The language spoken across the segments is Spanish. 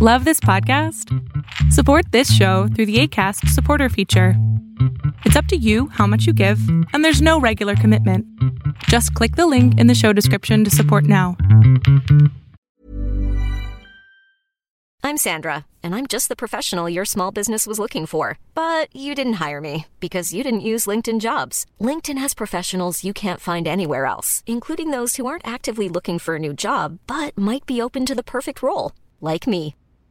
Love this podcast? Support this show through the ACAST supporter feature. It's up to you how much you give, and there's no regular commitment. Just click the link in the show description to support now. I'm Sandra, and I'm just the professional your small business was looking for. But you didn't hire me because you didn't use LinkedIn jobs. LinkedIn has professionals you can't find anywhere else, including those who aren't actively looking for a new job but might be open to the perfect role, like me.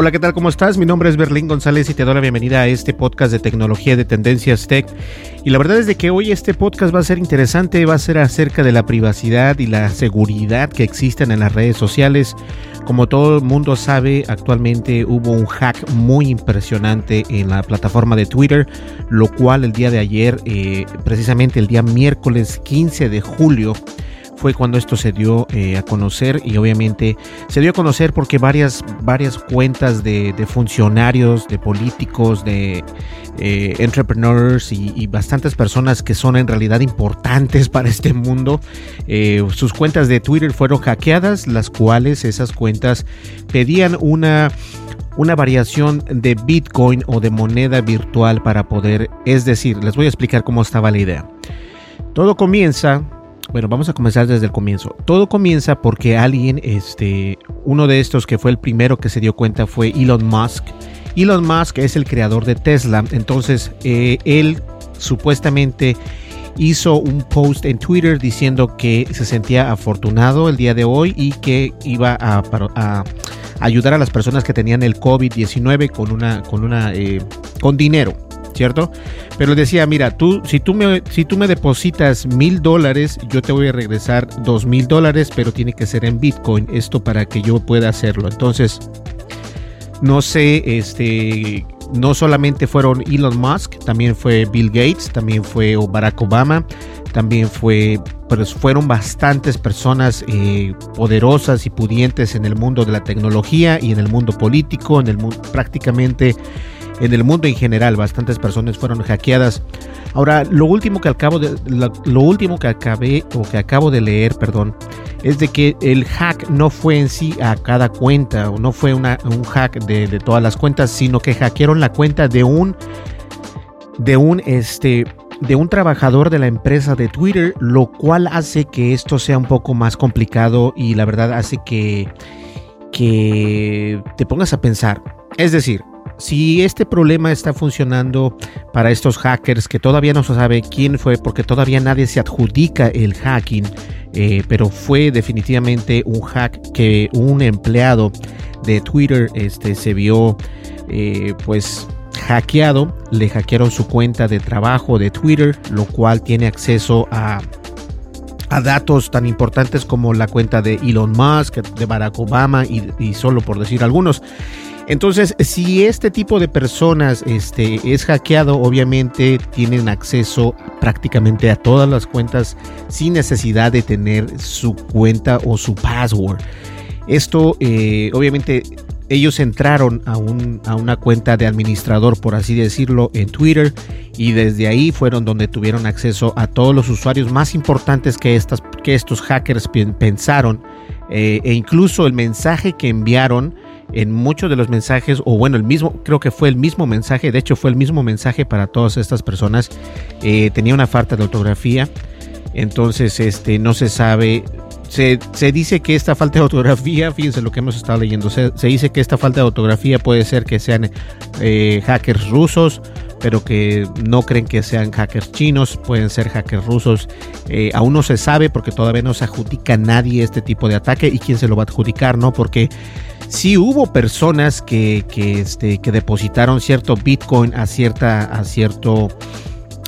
Hola, ¿qué tal? ¿Cómo estás? Mi nombre es Berlín González y te doy la bienvenida a este podcast de tecnología de Tendencias Tech. Y la verdad es de que hoy este podcast va a ser interesante, va a ser acerca de la privacidad y la seguridad que existen en las redes sociales. Como todo el mundo sabe, actualmente hubo un hack muy impresionante en la plataforma de Twitter, lo cual el día de ayer, eh, precisamente el día miércoles 15 de julio, fue cuando esto se dio eh, a conocer y obviamente se dio a conocer porque varias, varias cuentas de, funcionarios, de políticos, de eh, entrepreneurs y, y, bastantes personas que son en realidad importantes para este mundo, eh, sus cuentas de Twitter fueron hackeadas, las cuales esas cuentas pedían una una variación de Bitcoin o de moneda virtual para poder, es decir, les voy a explicar cómo estaba la idea. Todo comienza bueno, vamos a comenzar desde el comienzo. Todo comienza porque alguien, este, uno de estos que fue el primero que se dio cuenta fue Elon Musk. Elon Musk es el creador de Tesla, entonces eh, él supuestamente hizo un post en Twitter diciendo que se sentía afortunado el día de hoy y que iba a, ayudar a las personas que tenían el COVID-19 con una, con una, eh, con dinero. ¿Cierto? Pero decía, mira, tú, si tú me, si tú me depositas mil dólares, yo te voy a regresar dos mil dólares, pero tiene que ser en Bitcoin, esto para que yo pueda hacerlo. Entonces, no sé, este, no solamente fueron Elon Musk, también fue Bill Gates, también fue Barack Obama, también fue, pues fueron bastantes personas eh, poderosas y pudientes en el mundo de la tecnología y en el mundo político, en el prácticamente en el mundo en general. Bastantes personas fueron hackeadas. Ahora, lo último que acabo de, lo, último que acabé o que acabo de leer, perdón, es de que el hack no fue en sí a cada cuenta o no fue un hack de, de, todas las cuentas, sino que hackearon la cuenta de un de un este de un trabajador de la empresa de Twitter, lo cual hace que esto sea un poco más complicado y la verdad hace que que te pongas a pensar. Es decir, si este problema está funcionando para estos hackers que todavía no se sabe quién fue porque todavía nadie se adjudica el hacking, eh, pero fue definitivamente un hack que un empleado de Twitter este, se vio eh, pues hackeado, le hackearon su cuenta de trabajo de Twitter, lo cual tiene acceso a a datos tan importantes como la cuenta de Elon Musk, de Barack Obama y, y solo por decir algunos. Entonces, si este tipo de personas este, es hackeado, obviamente tienen acceso prácticamente a todas las cuentas sin necesidad de tener su cuenta o su password. Esto, eh, obviamente, ellos entraron a, un, a, una cuenta de administrador, por así decirlo, en Twitter y desde ahí fueron donde tuvieron acceso a todos los usuarios más importantes que, estas, que estos hackers pensaron eh, e incluso el mensaje que enviaron en muchos de los mensajes, o bueno, el mismo, creo que fue el mismo mensaje, de hecho fue el mismo mensaje para todas estas personas, eh, tenía una falta de ortografía, entonces este, no se sabe, se, se, dice que esta falta de ortografía, fíjense lo que hemos estado leyendo, se, se dice que esta falta de ortografía puede ser que sean eh, hackers rusos, pero que no creen que sean hackers chinos, pueden ser hackers rusos. Eh, aún no se sabe porque todavía no se adjudica a nadie este tipo de ataque y quién se lo va a adjudicar, ¿no? Porque sí hubo personas que, este, que depositaron cierto Bitcoin a, cierta, a cierto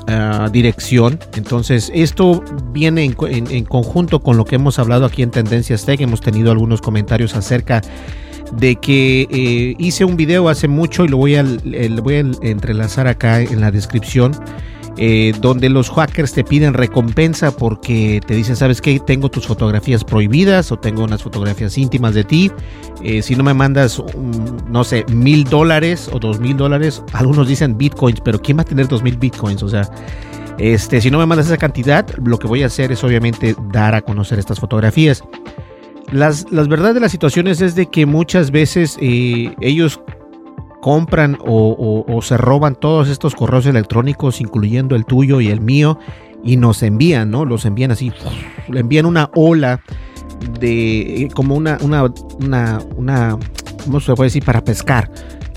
uh, dirección. Entonces, esto viene en, en, en, conjunto con lo que hemos hablado aquí en Tendencias Tech. Hemos tenido algunos comentarios acerca de que eh, hice un video hace mucho y lo voy a, lo voy a entrelazar acá en la descripción. Eh, donde los hackers te piden recompensa porque te dicen, ¿sabes qué? Tengo tus fotografías prohibidas o tengo unas fotografías íntimas de ti. Eh, si no me mandas, no sé, mil dólares o dos mil dólares, algunos dicen bitcoins, pero ¿quién va a tener dos mil bitcoins? O sea, este, si no me mandas esa cantidad, lo que voy a hacer es obviamente dar a conocer estas fotografías. Las, las verdades de las situaciones es de que muchas veces eh, ellos compran o, se roban todos estos correos electrónicos, incluyendo el tuyo y el mío, y nos envían, ¿no? Los envían así, envían una ola de, como una, una, una, una, ¿cómo se puede decir? Para pescar.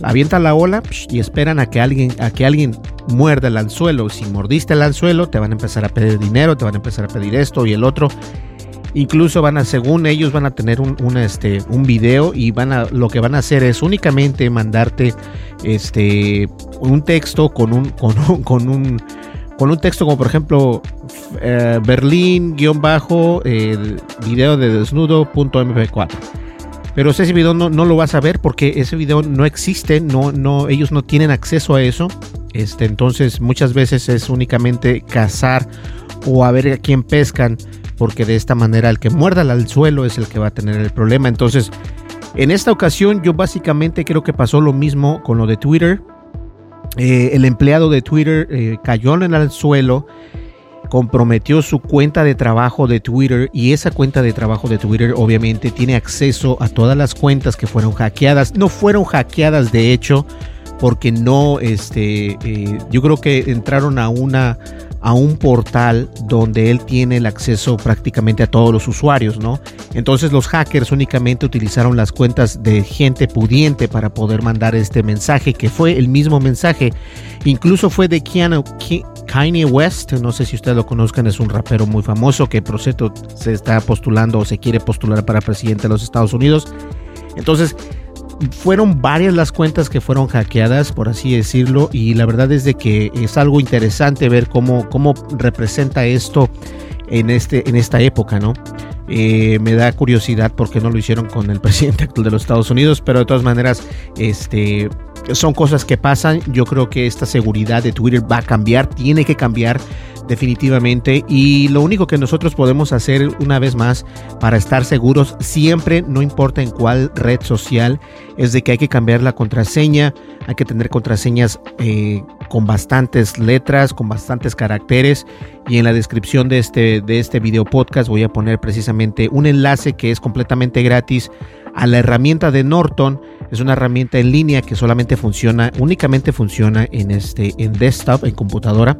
Avienta la ola y esperan a que alguien, a que alguien muerda el anzuelo. Si mordiste el anzuelo, te van a empezar a pedir dinero, te van a empezar a pedir esto y el otro. Incluso van a, según ellos, van a tener un, este, un video y van a, lo que van a hacer es únicamente mandarte este, un texto con un, con un, con un, con un texto como por ejemplo eh, Berlín guion bajo video de desnudo.mp4. Pero ese video no, no, lo vas a ver porque ese video no existe, no, no, ellos no tienen acceso a eso. Este, entonces muchas veces es únicamente cazar o a ver a quién pescan porque de esta manera el que muerda al suelo es el que va a tener el problema. Entonces, en esta ocasión yo básicamente creo que pasó lo mismo con lo de Twitter. Eh, el empleado de Twitter eh, cayó en el suelo, comprometió su cuenta de trabajo de Twitter y esa cuenta de trabajo de Twitter obviamente tiene acceso a todas las cuentas que fueron hackeadas. No fueron hackeadas de hecho porque no, este, eh, yo creo que entraron a una a un portal donde él tiene el acceso prácticamente a todos los usuarios, ¿no? Entonces los hackers únicamente utilizaron las cuentas de gente pudiente para poder mandar este mensaje, que fue el mismo mensaje. Incluso fue de Keanu, Kanye West, no sé si ustedes lo conozcan, es un rapero muy famoso que por cierto se está postulando o se quiere postular para presidente de los Estados Unidos. Entonces, fueron varias las cuentas que fueron hackeadas, por así decirlo, y la verdad es de que es algo interesante ver cómo, cómo representa esto en, este, en esta época, ¿no? Eh, me da curiosidad porque no lo hicieron con el presidente actual de los Estados Unidos, pero de todas maneras, este, son cosas que pasan. Yo creo que esta seguridad de Twitter va a cambiar, tiene que cambiar definitivamente y lo único que nosotros podemos hacer una vez más para estar seguros siempre no importa en cuál red social es de que hay que cambiar la contraseña hay que tener contraseñas eh, con bastantes letras con bastantes caracteres y en la descripción de este de este video podcast voy a poner precisamente un enlace que es completamente gratis a la herramienta de Norton. Es una herramienta en línea que solamente funciona únicamente funciona en este en desktop en computadora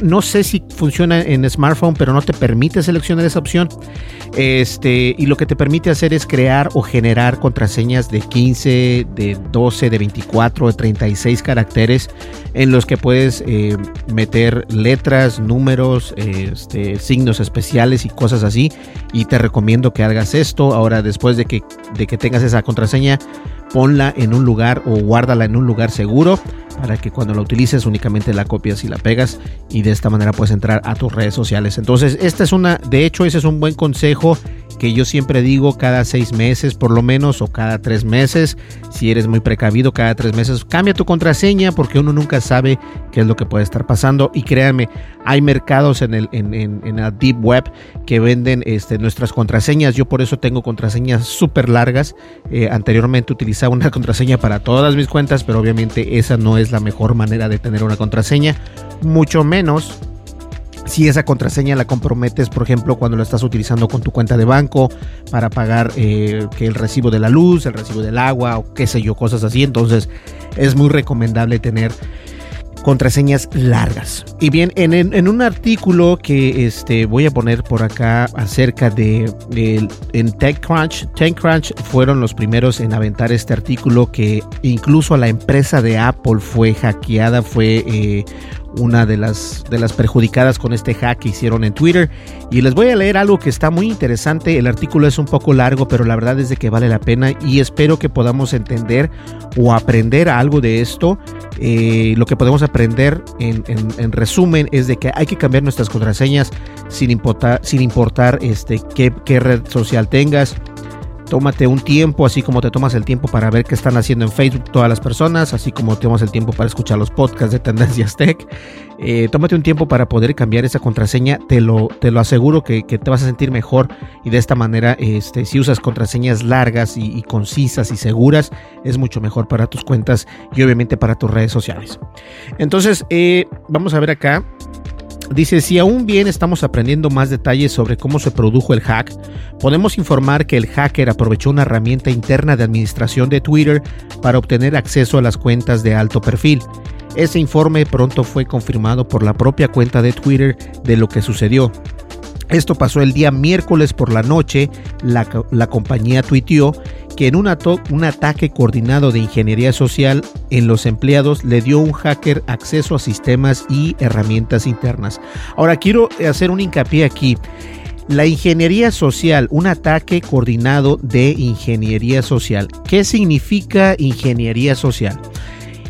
no sé si funciona en smartphone, pero no te permite seleccionar esa opción. Este, y lo que te permite hacer es crear o generar contraseñas de 15, de 12, de 24, de 36 caracteres en los que puedes eh, meter letras, números, este, signos especiales y cosas así. Y te recomiendo que hagas esto. Ahora, después de que, de que tengas esa contraseña, ponla en un lugar o guárdala en un lugar seguro para que cuando la utilices únicamente la copias y la pegas y de esta manera puedes entrar a tus redes sociales. Entonces, esta es una, de hecho, ese es un buen consejo que yo siempre digo cada seis meses por lo menos o cada tres meses. Si eres muy precavido, cada tres meses cambia tu contraseña porque uno nunca sabe qué es lo que puede estar pasando. Y créanme, hay mercados en, el, en, en, la Deep Web que venden este, nuestras contraseñas. Yo por eso tengo contraseñas súper largas. Eh, anteriormente utilizaba una contraseña para todas mis cuentas, pero obviamente esa no es la mejor manera de tener una contraseña. Mucho menos si esa contraseña la comprometes, por ejemplo, cuando lo estás utilizando con tu cuenta de banco para pagar eh, que el recibo de la luz, el recibo del agua o qué sé yo, cosas así. Entonces es muy recomendable tener contraseñas largas. Y bien, en, un artículo que este, voy a poner por acá acerca de, en TechCrunch, TechCrunch fueron los primeros en aventar este artículo que incluso la empresa de Apple fue hackeada, fue eh, una de las, de las perjudicadas con este hack que hicieron en Twitter. Y les voy a leer algo que está muy interesante. El artículo es un poco largo, pero la verdad es de que vale la pena y espero que podamos entender o aprender algo de esto. Eh, lo que podemos aprender en, resumen es de que hay que cambiar nuestras contraseñas sin importar, sin importar este, qué, qué red social tengas tómate un tiempo, así como te tomas el tiempo para ver qué están haciendo en Facebook todas las personas, así como tomas el tiempo para escuchar los podcasts de Tendencias Tech. Eh, tómate un tiempo para poder cambiar esa contraseña, te lo, te lo aseguro que, te vas a sentir mejor y de esta manera, este, si usas contraseñas largas y, concisas y seguras, es mucho mejor para tus cuentas y obviamente para tus redes sociales. Entonces, eh, vamos a ver acá. Dice, si aún bien estamos aprendiendo más detalles sobre cómo se produjo el hack, podemos informar que el hacker aprovechó una herramienta interna de administración de Twitter para obtener acceso a las cuentas de alto perfil. Ese informe pronto fue confirmado por la propia cuenta de Twitter de lo que sucedió. Esto pasó el día miércoles por la noche, la, compañía tuiteó que en un, ataque coordinado de ingeniería social en los empleados le dio un hacker acceso a sistemas y herramientas internas. Ahora quiero hacer un hincapié aquí. La ingeniería social, un ataque coordinado de ingeniería social. ¿Qué significa ingeniería social?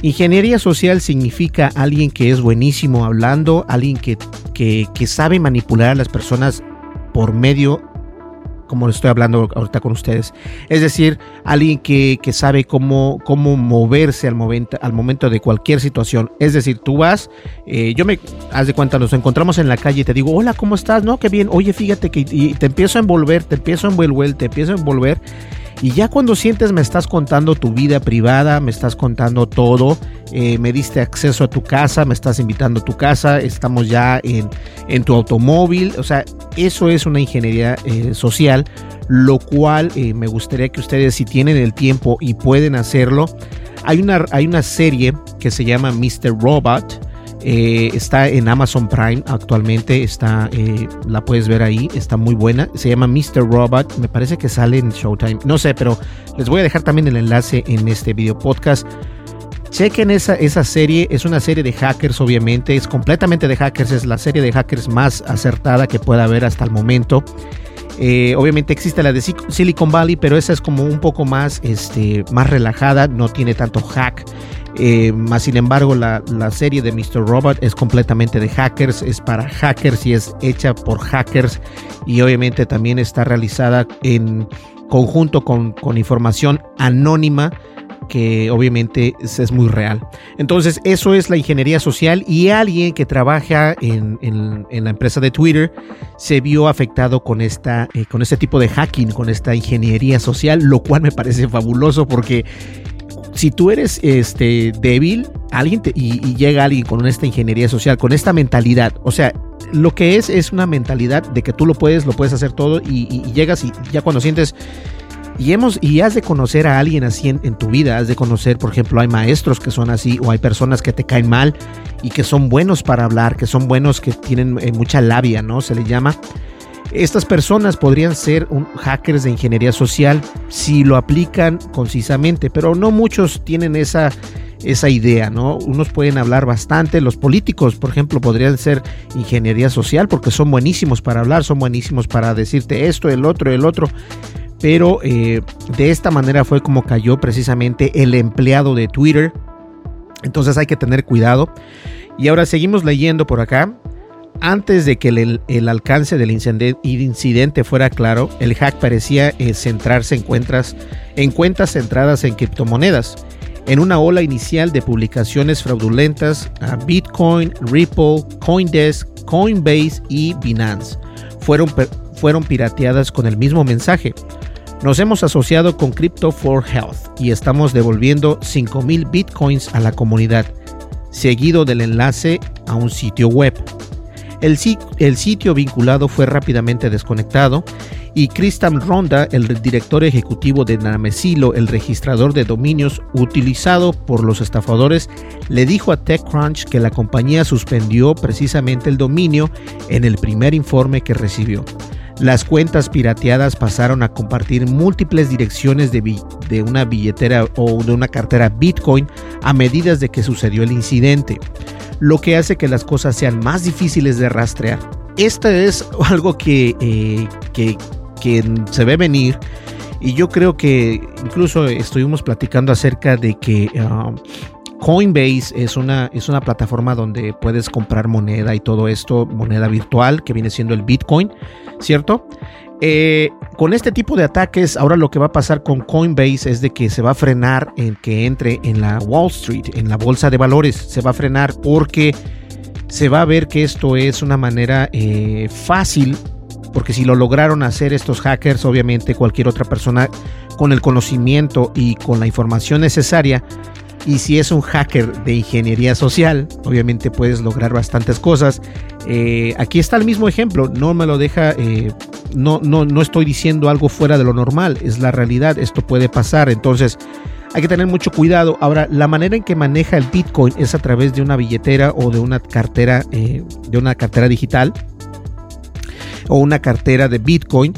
Ingeniería social significa alguien que es buenísimo hablando, alguien que, que, que sabe manipular a las personas por medio como estoy hablando ahorita con ustedes. Es decir, alguien que, sabe cómo, cómo moverse al momento, al momento de cualquier situación. Es decir, tú vas, eh, yo me, haz de cuenta, nos encontramos en la calle y te digo, hola, ¿cómo estás? No, qué bien, oye, fíjate que y te empiezo a envolver, te empiezo a envolver, te empiezo a envolver y ya cuando sientes me estás contando tu vida privada, me estás contando todo, eh, me diste acceso a tu casa, me estás invitando a tu casa, estamos ya en, en tu automóvil, o sea, eso es una ingeniería eh, social, lo cual eh, me gustaría que ustedes si tienen el tiempo y pueden hacerlo, hay una, hay una serie que se llama Mr. Robot, eh, está en Amazon Prime actualmente, está, eh, la puedes ver ahí, está muy buena. Se llama Mr. Robot, me parece que sale en Showtime, no sé, pero les voy a dejar también el enlace en este video podcast. Chequen esa, esa serie, es una serie de hackers obviamente, es completamente de hackers, es la serie de hackers más acertada que pueda haber hasta el momento. Eh, obviamente existe la de Silicon Valley, pero esa es como un poco más, este, más relajada, no tiene tanto hack. Eh, más sin embargo, la, serie de Mr. Robot es completamente de hackers, es para hackers y es hecha por hackers y obviamente también está realizada en conjunto con, información anónima que obviamente es, muy real. Entonces, eso es la ingeniería social y alguien que trabaja en, la empresa de Twitter se vio afectado con, esta, eh, con este tipo de hacking, con esta ingeniería social, lo cual me parece fabuloso porque si tú eres este, débil, alguien y, llega alguien con esta ingeniería social, con esta mentalidad, o sea, lo que es es una mentalidad de que tú lo puedes, lo puedes hacer todo y, llegas y ya cuando sientes y hemos y has de conocer a alguien así en, tu vida, has de conocer, por ejemplo, hay maestros que son así o hay personas que te caen mal y que son buenos para hablar, que son buenos, que tienen eh, mucha labia, ¿no? Se le llama. Estas personas podrían ser hackers de ingeniería social si lo aplican concisamente, pero no muchos tienen esa, esa idea, ¿no? Unos pueden hablar bastante, los políticos, por ejemplo, podrían ser ingeniería social porque son buenísimos para hablar, son buenísimos para decirte esto, el otro, el otro. Pero eh, de esta manera fue como cayó precisamente el empleado de Twitter. Entonces hay que tener cuidado. Y ahora seguimos leyendo por acá. Antes de que el, alcance del incidente fuera claro, el hack parecía eh, centrarse en cuentas, en cuentas centradas en criptomonedas. En una ola inicial de publicaciones fraudulentas a Bitcoin, Ripple, Coindesk, Coinbase y Binance fueron, fueron pirateadas con el mismo mensaje. Nos hemos asociado con Crypto for Health y estamos devolviendo 5.000 bitcoins a la comunidad, seguido del enlace a un sitio web. El, sitio vinculado fue rápidamente desconectado y Christian Ronda, el director ejecutivo de Namesilo, el registrador de dominios utilizado por los estafadores, le dijo a TechCrunch que la compañía suspendió precisamente el dominio en el primer informe que recibió. Las cuentas pirateadas pasaron a compartir múltiples direcciones de, una billetera o de una cartera Bitcoin a medida de que sucedió el incidente, lo que hace que las cosas sean más difíciles de rastrear. Esto es algo que, eh, que, que se ve venir y yo creo que incluso estuvimos platicando acerca de que um, Coinbase es una, es una plataforma donde puedes comprar moneda y todo esto, moneda virtual que viene siendo el Bitcoin, ¿cierto? Eh, con este tipo de ataques, ahora lo que va a pasar con Coinbase es de que se va a frenar en que entre en la Wall Street, en la bolsa de valores, se va a frenar porque se va a ver que esto es una manera eh, fácil porque si lo lograron hacer estos hackers, obviamente cualquier otra persona con el conocimiento y con la información necesaria, y si es un hacker de ingeniería social, obviamente puedes lograr bastantes cosas. Eh, aquí está el mismo ejemplo, no me lo deja, eh, no, no, no estoy diciendo algo fuera de lo normal, es la realidad, esto puede pasar, entonces hay que tener mucho cuidado. Ahora, la manera en que maneja el Bitcoin es a través de una billetera o de una cartera, eh, de una cartera digital o una cartera de Bitcoin,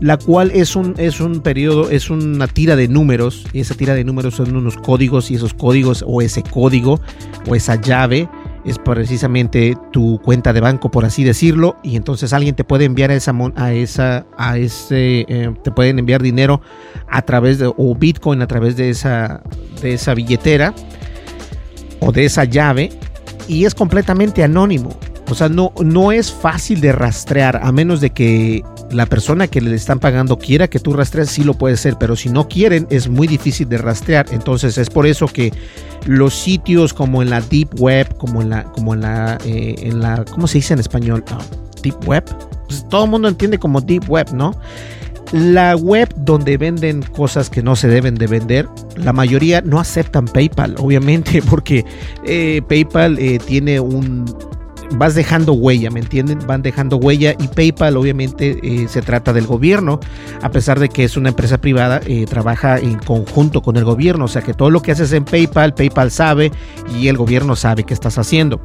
la cual es un, es un periodo, es una tira de números, y esa tira de números son unos códigos, y esos códigos o ese código o esa llave es precisamente tu cuenta de banco, por así decirlo, y entonces alguien te puede enviar a esa, a esa, a ese, eh, te pueden enviar dinero a través de, o Bitcoin a través de esa, de esa billetera o de esa llave, y es completamente anónimo. O sea, no, no es fácil de rastrear, a menos de que la persona que le están pagando quiera que tú rastrees, sí lo puede ser, pero si no quieren, es muy difícil de rastrear. Entonces es por eso que los sitios como en la Deep Web, como en la, como en la, eh, en la ¿cómo se dice en español? Ah, deep Web. Pues todo el mundo entiende como Deep Web, ¿no? La web donde venden cosas que no se deben de vender, la mayoría no aceptan PayPal, obviamente, porque eh, PayPal eh, tiene un, vas dejando huella, ¿me entienden? Van dejando huella y PayPal obviamente eh, se trata del gobierno, a pesar de que es una empresa privada, eh, trabaja en conjunto con el gobierno, o sea que todo lo que haces en PayPal, PayPal sabe y el gobierno sabe qué estás haciendo.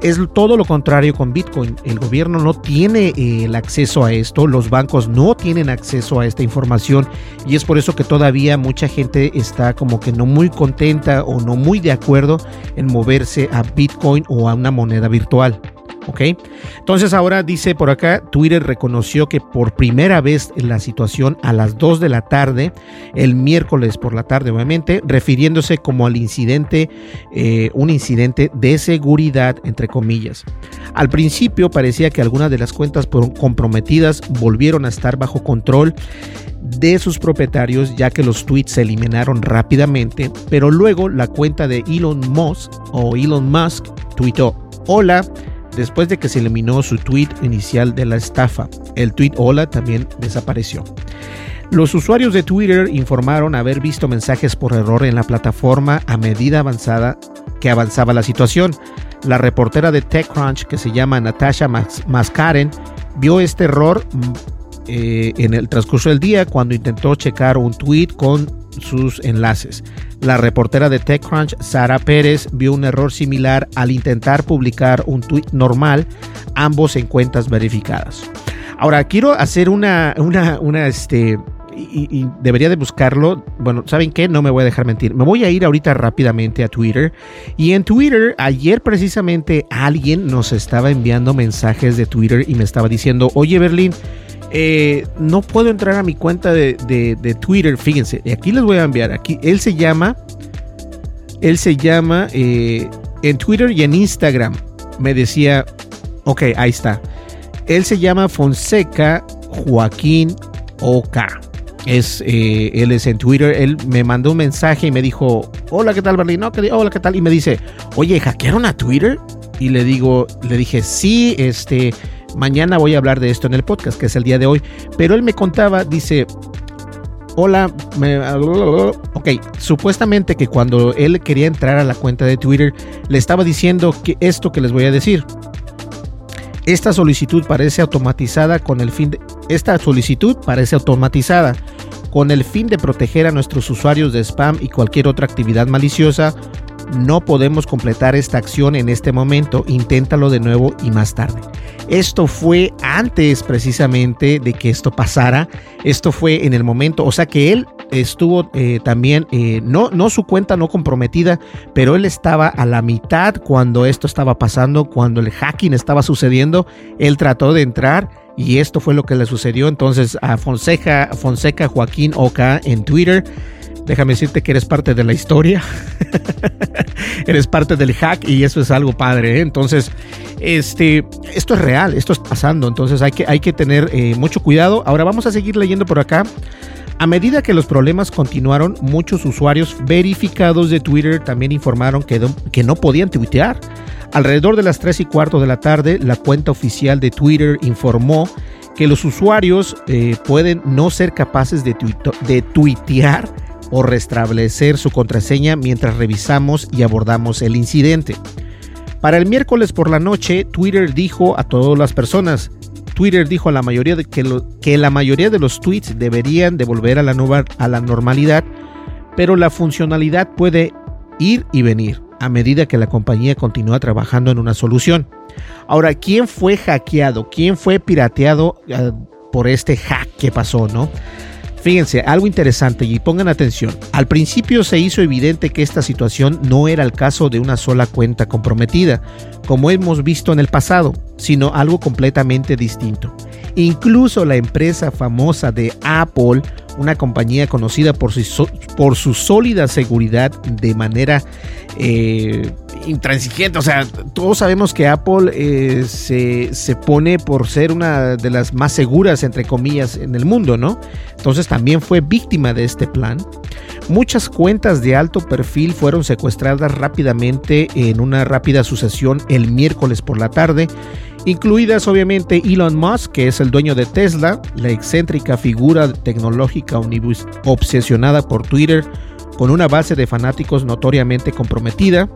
Es todo lo contrario con Bitcoin. El gobierno no tiene eh, el acceso a esto, los bancos no tienen acceso a esta información y es por eso que todavía mucha gente está como que no muy contenta o no muy de acuerdo en moverse a Bitcoin o a una moneda virtual. ¿Ok? Entonces ahora dice por acá, Twitter reconoció que por primera vez en la situación a las 2 de la tarde, el miércoles por la tarde obviamente, refiriéndose como al incidente, eh, un incidente de seguridad, entre comillas. Al principio parecía que algunas de las cuentas comprometidas volvieron a estar bajo control de sus propietarios ya que los tweets se eliminaron rápidamente, pero luego la cuenta de Elon Musk o Elon Musk tuitó, hola, después de que se eliminó su tweet inicial de la estafa. El tweet hola también desapareció. Los usuarios de Twitter informaron haber visto mensajes por error en la plataforma a medida avanzada que avanzaba la situación. La reportera de TechCrunch, que se llama Natasha Mascaren, vio este error mm, eh, en el transcurso del día cuando intentó checar un tweet con sus enlaces. La reportera de TechCrunch, Sara Pérez, vio un error similar al intentar publicar un tweet normal, ambos en cuentas verificadas. Ahora, quiero hacer una, una, una, este, y, debería de buscarlo. Bueno, ¿saben qué? No me voy a dejar mentir. Me voy a ir ahorita rápidamente a Twitter. Y en Twitter, ayer precisamente alguien nos estaba enviando mensajes de Twitter y me estaba diciendo, oye Berlín, eh, no puedo entrar a mi cuenta de, Twitter. Fíjense, aquí les voy a enviar. Aquí él se llama. Él se llama eh, en Twitter y en Instagram. Me decía, ok, ahí está. Él se llama Fonseca Joaquín OK. Es, eh, él es en Twitter. Él me mandó un mensaje y me dijo, hola, ¿qué tal, Berlín? No, hola, ¿qué tal? Y me dice, oye, ¿hackearon a Twitter? Y le digo, le dije, sí, este Mañana voy a hablar de esto en el podcast, que es el día de hoy. Pero él me contaba, dice, hola, me, ok, supuestamente que cuando él quería entrar a la cuenta de Twitter, le estaba diciendo que esto que les voy a decir. Esta solicitud parece automatizada con el fin de... esta solicitud parece automatizada. Con el fin de proteger a nuestros usuarios de spam y cualquier otra actividad maliciosa, no podemos completar esta acción en este momento, inténtalo de nuevo y más tarde. Esto fue antes precisamente de que esto pasara, esto fue en el momento, o sea que él estuvo eh, también, eh, no, no su cuenta no comprometida, pero él estaba a la mitad cuando esto estaba pasando, cuando el hacking estaba sucediendo, él trató de entrar y esto fue lo que le sucedió. Entonces a Fonseca, Fonseca Joaquín Oca en Twitter déjame decirte que eres parte de la historia, eres parte del hack y eso es algo padre. ¿eh? Entonces, este, esto es real, esto está pasando, entonces hay que, hay que tener eh, mucho cuidado. Ahora vamos a seguir leyendo por acá. A medida que los problemas continuaron, muchos usuarios verificados de Twitter también informaron que, que no podían tuitear. Alrededor de las 3 y cuarto de la tarde, la cuenta oficial de Twitter informó que los usuarios eh, pueden no ser capaces de, de tuitear o restablecer su contraseña mientras revisamos y abordamos el incidente. Para el miércoles por la noche, Twitter dijo a todas las personas, Twitter dijo a la mayoría de que, la mayoría de los tweets deberían de volver a la, a la normalidad, pero la funcionalidad puede ir y venir a medida que la compañía continúa trabajando en una solución. Ahora, ¿quién fue hackeado? ¿Quién fue pirateado eh, por este hack que pasó, no? Fíjense, algo interesante y pongan atención. Al principio se hizo evidente que esta situación no era el caso de una sola cuenta comprometida, como hemos visto en el pasado, sino algo completamente distinto. Incluso la empresa famosa de Apple, una compañía conocida por su, por su sólida seguridad de manera eh, intransigente. O sea, todos sabemos que Apple eh, se, se, pone por ser una de las más seguras, entre comillas, en el mundo, ¿no? Entonces también fue víctima de este plan. Muchas cuentas de alto perfil fueron secuestradas rápidamente en una rápida sucesión el miércoles por la tarde, incluidas obviamente Elon Musk, que es el dueño de Tesla, la excéntrica figura tecnológica obsesionada por Twitter, con una base de fanáticos notoriamente comprometida,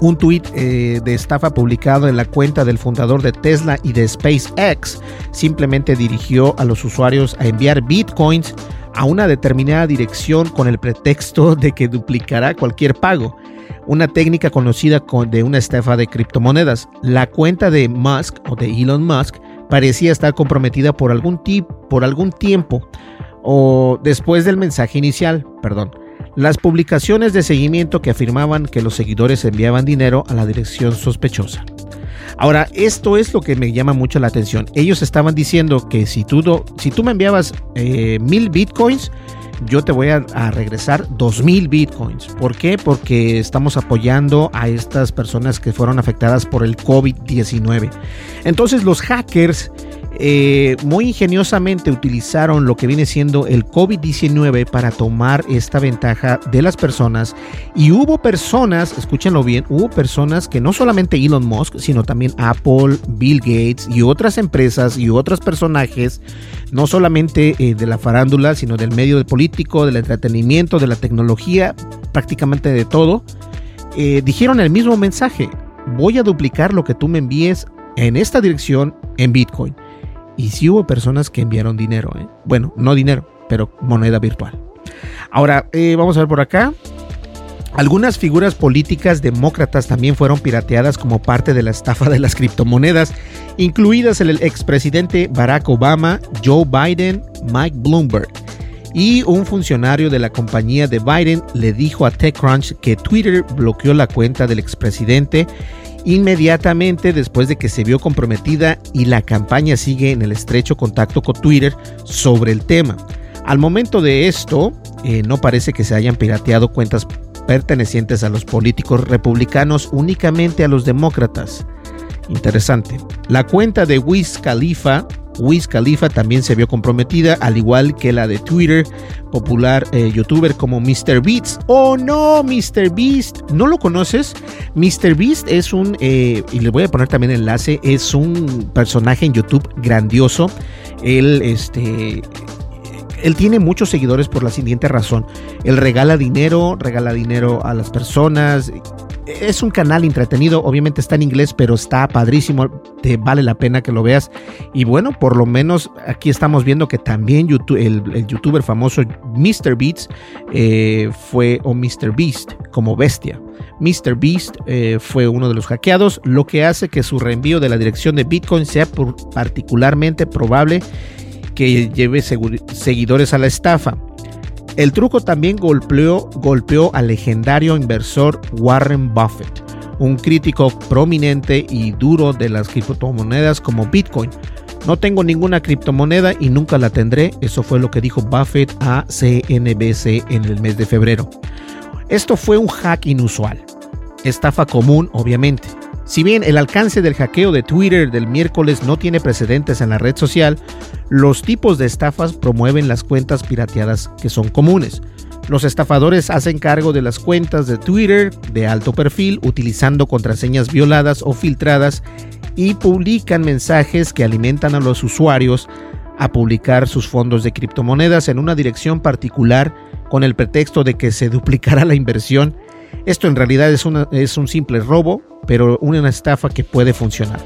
un tuit eh, de estafa publicado en la cuenta del fundador de Tesla y de SpaceX. Simplemente dirigió a los usuarios a enviar bitcoins a una determinada dirección con el pretexto de que duplicará cualquier pago. Una técnica conocida de una estafa de criptomonedas. La cuenta de Musk o de Elon Musk parecía estar comprometida por algún, por algún tiempo o después del mensaje inicial, perdón las publicaciones de seguimiento que afirmaban que los seguidores enviaban dinero a la dirección sospechosa. Ahora, esto es lo que me llama mucho la atención. Ellos estaban diciendo que si tú, si tú me enviabas eh, mil bitcoins, yo te voy a, a, regresar dos mil bitcoins. ¿Por qué? Porque estamos apoyando a estas personas que fueron afectadas por el COVID-19. Entonces los hackers eh, muy ingeniosamente utilizaron lo que viene siendo el COVID-19 para tomar esta ventaja de las personas. Y hubo personas, escúchenlo bien, hubo personas que no solamente Elon Musk, sino también Apple, Bill Gates y otras empresas y otros personajes, no solamente eh, de la farándula, sino del medio político, del entretenimiento, de la tecnología, prácticamente de todo, eh, dijeron el mismo mensaje. Voy a duplicar lo que tú me envíes en esta dirección en Bitcoin. Y sí hubo personas que enviaron dinero, ¿eh? bueno, no dinero, pero moneda virtual. Ahora, eh, vamos a ver por acá. Algunas figuras políticas demócratas también fueron pirateadas como parte de la estafa de las criptomonedas, incluidas el expresidente Barack Obama, Joe Biden, Mike Bloomberg. Y un funcionario de la compañía de Biden le dijo a TechCrunch que Twitter bloqueó la cuenta del expresidente inmediatamente después de que se vio comprometida y la campaña sigue en el estrecho contacto con Twitter sobre el tema. Al momento de esto, eh, no parece que se hayan pirateado cuentas pertenecientes a los políticos republicanos, únicamente a los demócratas. Interesante. La cuenta de Wiz Khalifa Wiz Khalifa también se vio comprometida, al igual que la de Twitter, popular eh, youtuber como MrBeast. Oh no, MrBeast, ¿no lo conoces? MrBeast es un, eh, y le voy a poner también enlace, es un personaje en YouTube grandioso. Él, este, él tiene muchos seguidores por la siguiente razón. Él regala dinero, regala dinero a las personas es un canal entretenido, obviamente está en inglés, pero está padrísimo, te vale la pena que lo veas. Y bueno, por lo menos aquí estamos viendo que también el, youtuber famoso Mr. Beats eh, fue, o Mr. Beast, como bestia. Mr. Beast eh, fue uno de los hackeados, lo que hace que su reenvío de la dirección de Bitcoin sea particularmente probable que lleve seguidores a la estafa. El truco también golpeó, golpeó al legendario inversor Warren Buffett, un crítico prominente y duro de las criptomonedas como Bitcoin. No tengo ninguna criptomoneda y nunca la tendré, eso fue lo que dijo Buffett a CNBC en el mes de febrero. Esto fue un hack inusual, estafa común obviamente. Si bien el alcance del hackeo de Twitter del miércoles no tiene precedentes en la red social, los tipos de estafas promueven las cuentas pirateadas que son comunes. Los estafadores hacen cargo de las cuentas de Twitter de alto perfil utilizando contraseñas violadas o filtradas y publican mensajes que alimentan a los usuarios a publicar sus fondos de criptomonedas en una dirección particular con el pretexto de que se duplicará la inversión. Esto en realidad es, es un simple robo pero una estafa que puede funcionar.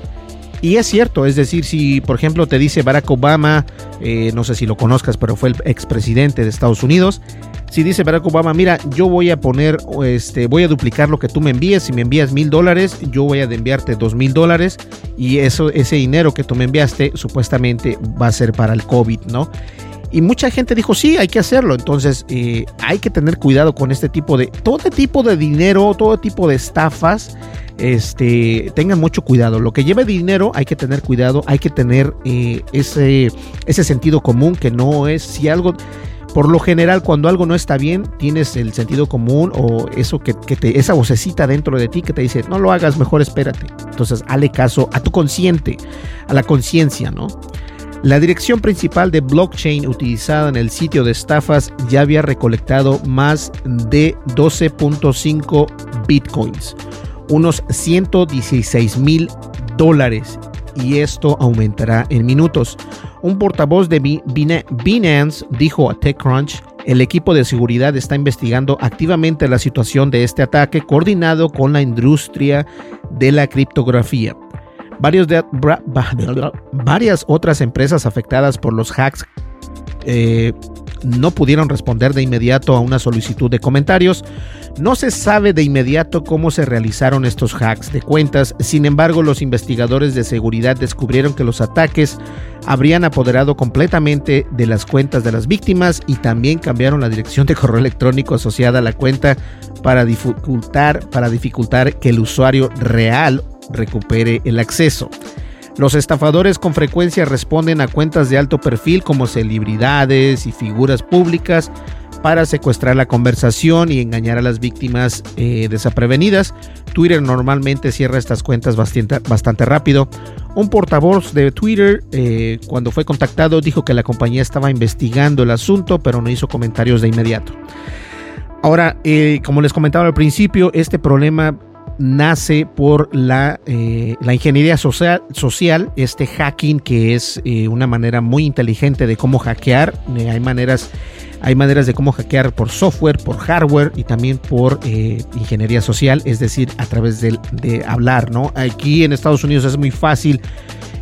Y es cierto, es decir, si por ejemplo te dice Barack Obama, eh, no sé si lo conozcas, pero fue el expresidente de Estados Unidos, si dice Barack Obama, mira, yo voy a poner, este, voy a duplicar lo que tú me envíes, si me envías mil dólares, yo voy a enviarte dos mil dólares y eso, ese dinero que tú me enviaste supuestamente va a ser para el COVID, ¿no? Y mucha gente dijo, sí, hay que hacerlo. Entonces eh, hay que tener cuidado con este tipo de, todo tipo de dinero, todo tipo de estafas este, tengan mucho cuidado. Lo que lleve dinero hay que tener cuidado, hay que tener eh, ese, ese sentido común que no es si algo... Por lo general, cuando algo no está bien, tienes el sentido común o eso que, te, esa vocecita dentro de ti que te dice, no lo hagas, mejor espérate. Entonces, hale caso a tu consciente, a la conciencia, ¿no? La dirección principal de blockchain utilizada en el sitio de estafas ya había recolectado más de 12.5 bitcoins unos 116 mil dólares y esto aumentará en minutos. Un portavoz de Binance dijo a TechCrunch, el equipo de seguridad está investigando activamente la situación de este ataque coordinado con la industria de la criptografía. Varios varias otras empresas afectadas por los hacks eh, no pudieron responder de inmediato a una solicitud de comentarios. No se sabe de inmediato cómo se realizaron estos hacks de cuentas, sin embargo los investigadores de seguridad descubrieron que los ataques habrían apoderado completamente de las cuentas de las víctimas y también cambiaron la dirección de correo electrónico asociada a la cuenta para dificultar, para dificultar que el usuario real recupere el acceso. Los estafadores con frecuencia responden a cuentas de alto perfil como celebridades y figuras públicas para secuestrar la conversación y engañar a las víctimas eh, desaprevenidas. Twitter normalmente cierra estas cuentas bastante, bastante rápido. Un portavoz de Twitter, eh, cuando fue contactado, dijo que la compañía estaba investigando el asunto, pero no hizo comentarios de inmediato. Ahora, eh, como les comentaba al principio, este problema nace por la, la ingeniería social, social, este hacking que es una manera muy inteligente de cómo hackear. Hay maneras hay maneras de cómo hackear por software, por hardware y también por ingeniería social, es decir, a través de, hablar, ¿no? Aquí en Estados Unidos es muy fácil,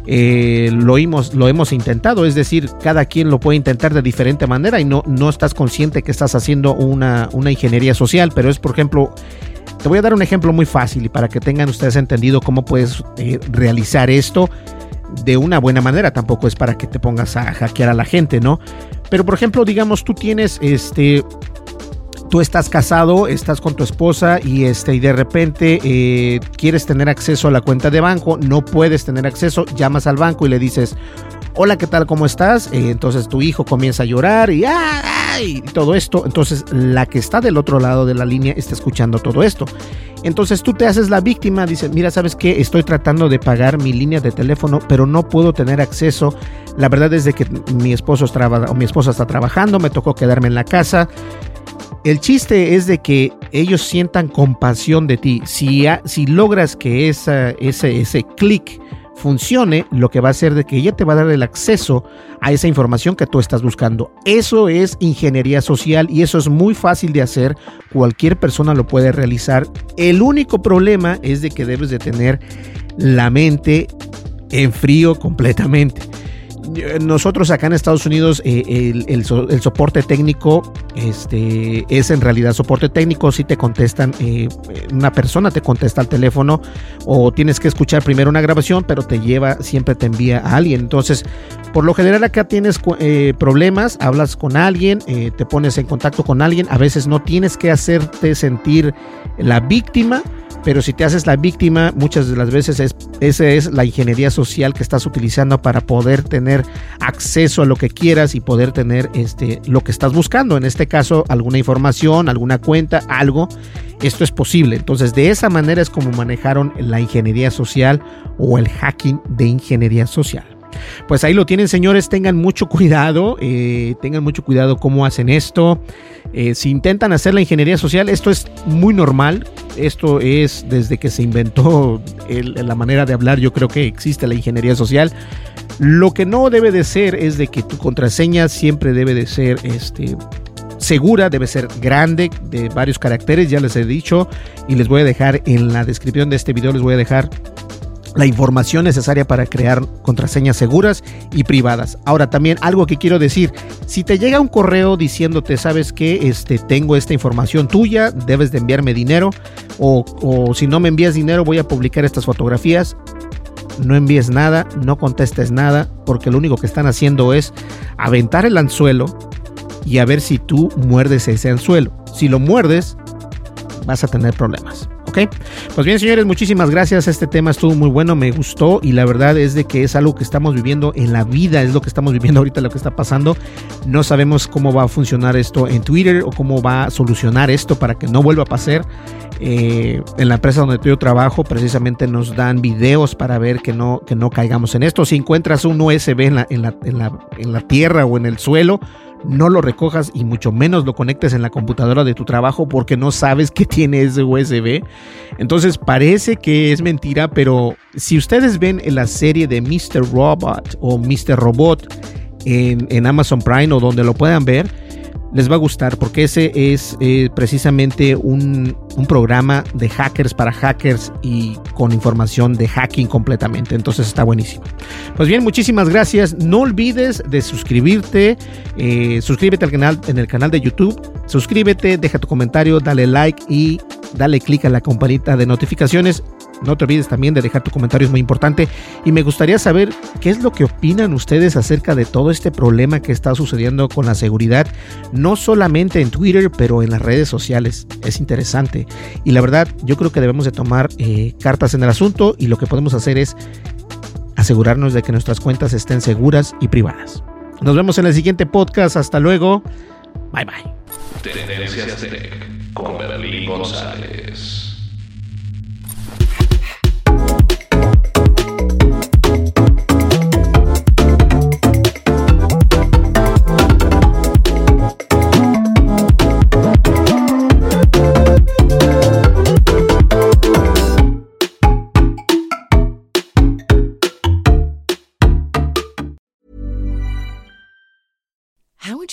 lo, hemos, lo hemos intentado, es decir, cada quien lo puede intentar de diferente manera y no, no estás consciente que estás haciendo una, una ingeniería social, pero es, por ejemplo, te voy a dar un ejemplo muy fácil y para que tengan ustedes entendido cómo puedes eh, realizar esto de una buena manera. Tampoco es para que te pongas a hackear a la gente, ¿no? Pero por ejemplo, digamos, tú tienes este. Tú estás casado, estás con tu esposa y, este, y de repente eh, quieres tener acceso a la cuenta de banco, no puedes tener acceso, llamas al banco y le dices, hola, ¿qué tal? ¿Cómo estás? Eh, entonces tu hijo comienza a llorar y, y todo esto. Entonces la que está del otro lado de la línea está escuchando todo esto. Entonces tú te haces la víctima, dices, mira, ¿sabes qué? Estoy tratando de pagar mi línea de teléfono, pero no puedo tener acceso. La verdad es de que mi esposo o mi esposa está trabajando, me tocó quedarme en la casa. El chiste es de que ellos sientan compasión de ti. Si, si logras que ese, ese clic funcione, lo que va a hacer de que ella te va a dar el acceso a esa información que tú estás buscando. Eso es ingeniería social y eso es muy fácil de hacer. Cualquier persona lo puede realizar. El único problema es de que debes de tener la mente en frío completamente nosotros acá en Estados Unidos eh, el, soporte técnico este, es en realidad soporte técnico. Si te contestan eh, una persona te contesta al teléfono o tienes que escuchar primero una grabación pero te lleva siempre te envía a alguien. Entonces por lo general acá tienes eh, problemas hablas con alguien te pones en contacto con alguien. A veces no tienes que hacerte sentir la víctima pero si te haces la víctima, muchas de las veces es, esa es la ingeniería social que estás utilizando para poder tener acceso a lo que quieras y poder tener este, lo que estás buscando. En este caso, alguna información, alguna cuenta, algo. Esto es posible. Entonces, de esa manera es como manejaron la ingeniería social o el hacking de ingeniería social. Pues ahí lo tienen, señores. Tengan mucho cuidado. Eh, tengan mucho cuidado cómo hacen esto. Eh, si intentan hacer la ingeniería social, esto es muy normal. Esto es desde que se inventó la manera de hablar. Yo creo que existe la ingeniería social. Lo que no debe de ser es de que tu contraseña siempre debe de ser este, segura, debe ser grande, de varios caracteres, ya les he dicho, y les voy a dejar en la descripción de este video, les voy a dejar la información necesaria para crear contraseñas seguras y privadas. Ahora también algo que quiero decir, si te llega un correo diciéndote, sabes que este, tengo esta información tuya, debes de enviarme dinero o, o si no me envías dinero voy a publicar estas fotografías, no envíes nada, no contestes nada, porque lo único que están haciendo es aventar el anzuelo y a ver si tú muerdes ese anzuelo. Si lo muerdes, vas a tener problemas. Pues bien, señores, muchísimas gracias. Este tema estuvo muy bueno, me gustó y la verdad es de que es algo que estamos viviendo en la vida, es lo que estamos viviendo ahorita, lo que está pasando. No sabemos cómo va a funcionar esto en Twitter o cómo va a solucionar esto para que no vuelva a pasar. Eh, en la empresa donde yo trabajo precisamente nos dan videos para ver que no, que no caigamos en esto. Si encuentras un USB en la, en la, en la, en la tierra o en el suelo, no lo recojas y mucho menos lo conectes en la computadora de tu trabajo porque no sabes que tiene ese USB. Entonces parece que es mentira, pero si ustedes ven en la serie de Mr. Robot o Mr. Robot en, en Amazon Prime o donde lo puedan ver, les va a gustar porque ese es eh, precisamente un, programa de hackers para hackers y con información de hacking completamente. Entonces está buenísimo. Pues bien, muchísimas gracias. No olvides de suscribirte. Eh, suscríbete al canal en el canal de YouTube. Suscríbete, deja tu comentario, dale like y dale click a la campanita de notificaciones. No te olvides también de dejar tu comentario, es muy importante. Y me gustaría saber qué es lo que opinan ustedes acerca de todo este problema que está sucediendo con la seguridad, no solamente en Twitter, pero en las redes sociales. Es interesante. Y la verdad, yo creo que debemos de tomar eh, cartas en el asunto y lo que podemos hacer es asegurarnos de que nuestras cuentas estén seguras y privadas. Nos vemos en el siguiente podcast. Hasta luego. Bye bye. Tendencias con Berlín González.